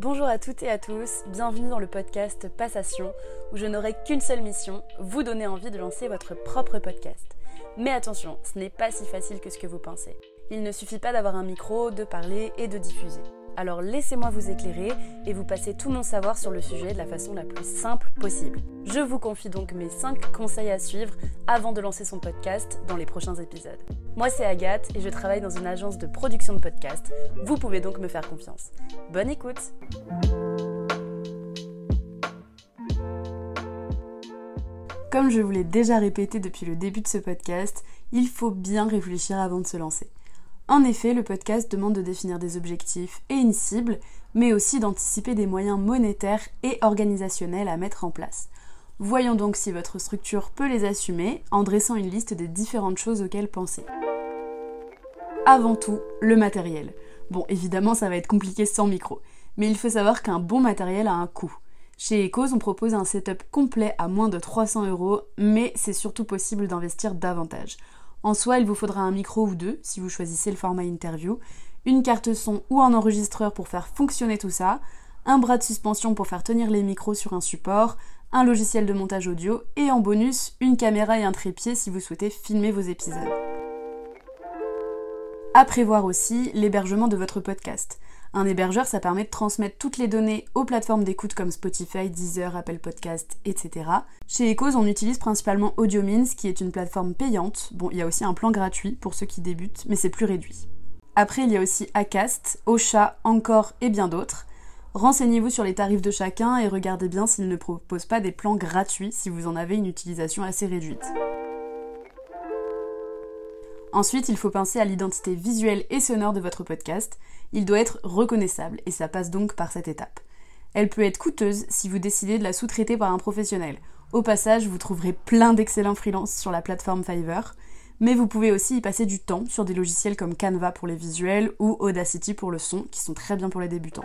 Bonjour à toutes et à tous, bienvenue dans le podcast Passation où je n'aurai qu'une seule mission, vous donner envie de lancer votre propre podcast. Mais attention, ce n'est pas si facile que ce que vous pensez. Il ne suffit pas d'avoir un micro, de parler et de diffuser. Alors laissez-moi vous éclairer et vous passer tout mon savoir sur le sujet de la façon la plus simple possible. Je vous confie donc mes 5 conseils à suivre avant de lancer son podcast dans les prochains épisodes. Moi c'est Agathe et je travaille dans une agence de production de podcasts. Vous pouvez donc me faire confiance. Bonne écoute Comme je vous l'ai déjà répété depuis le début de ce podcast, il faut bien réfléchir avant de se lancer. En effet, le podcast demande de définir des objectifs et une cible, mais aussi d'anticiper des moyens monétaires et organisationnels à mettre en place. Voyons donc si votre structure peut les assumer en dressant une liste des différentes choses auxquelles penser. Avant tout, le matériel. Bon, évidemment, ça va être compliqué sans micro, mais il faut savoir qu'un bon matériel a un coût. Chez Ecos, on propose un setup complet à moins de 300 euros, mais c'est surtout possible d'investir davantage. En soi, il vous faudra un micro ou deux si vous choisissez le format interview, une carte son ou un enregistreur pour faire fonctionner tout ça, un bras de suspension pour faire tenir les micros sur un support, un logiciel de montage audio et en bonus, une caméra et un trépied si vous souhaitez filmer vos épisodes. À prévoir aussi l'hébergement de votre podcast. Un hébergeur, ça permet de transmettre toutes les données aux plateformes d'écoute comme Spotify, Deezer, Apple Podcast, etc. Chez Ecos, on utilise principalement AudioMeans, qui est une plateforme payante. Bon, il y a aussi un plan gratuit pour ceux qui débutent, mais c'est plus réduit. Après, il y a aussi Acast, Ocha, Encore et bien d'autres. Renseignez-vous sur les tarifs de chacun et regardez bien s'ils ne proposent pas des plans gratuits si vous en avez une utilisation assez réduite. Ensuite, il faut penser à l'identité visuelle et sonore de votre podcast. Il doit être reconnaissable et ça passe donc par cette étape. Elle peut être coûteuse si vous décidez de la sous-traiter par un professionnel. Au passage, vous trouverez plein d'excellents freelances sur la plateforme Fiverr, mais vous pouvez aussi y passer du temps sur des logiciels comme Canva pour les visuels ou Audacity pour le son, qui sont très bien pour les débutants.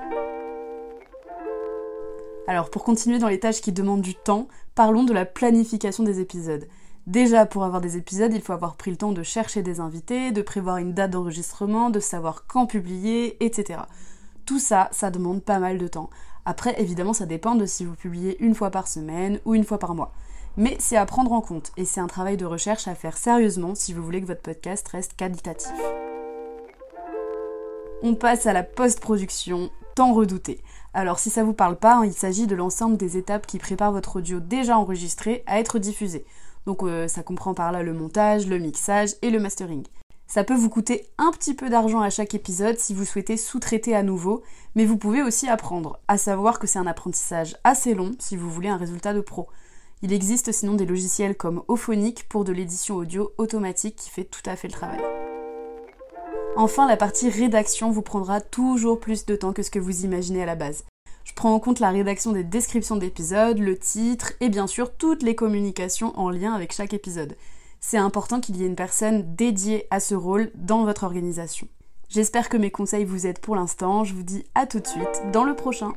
Alors pour continuer dans les tâches qui demandent du temps, parlons de la planification des épisodes. Déjà, pour avoir des épisodes, il faut avoir pris le temps de chercher des invités, de prévoir une date d'enregistrement, de savoir quand publier, etc. Tout ça, ça demande pas mal de temps. Après, évidemment, ça dépend de si vous publiez une fois par semaine ou une fois par mois. Mais c'est à prendre en compte et c'est un travail de recherche à faire sérieusement si vous voulez que votre podcast reste qualitatif. On passe à la post-production, tant redoutée. Alors si ça vous parle pas, hein, il s'agit de l'ensemble des étapes qui préparent votre audio déjà enregistré à être diffusé. Donc euh, ça comprend par là le montage, le mixage et le mastering. Ça peut vous coûter un petit peu d'argent à chaque épisode si vous souhaitez sous-traiter à nouveau, mais vous pouvez aussi apprendre, à savoir que c'est un apprentissage assez long si vous voulez un résultat de pro. Il existe sinon des logiciels comme Ophonic pour de l'édition audio automatique qui fait tout à fait le travail. Enfin, la partie rédaction vous prendra toujours plus de temps que ce que vous imaginez à la base. Je prends en compte la rédaction des descriptions d'épisodes, le titre et bien sûr toutes les communications en lien avec chaque épisode. C'est important qu'il y ait une personne dédiée à ce rôle dans votre organisation. J'espère que mes conseils vous aident pour l'instant. Je vous dis à tout de suite dans le prochain.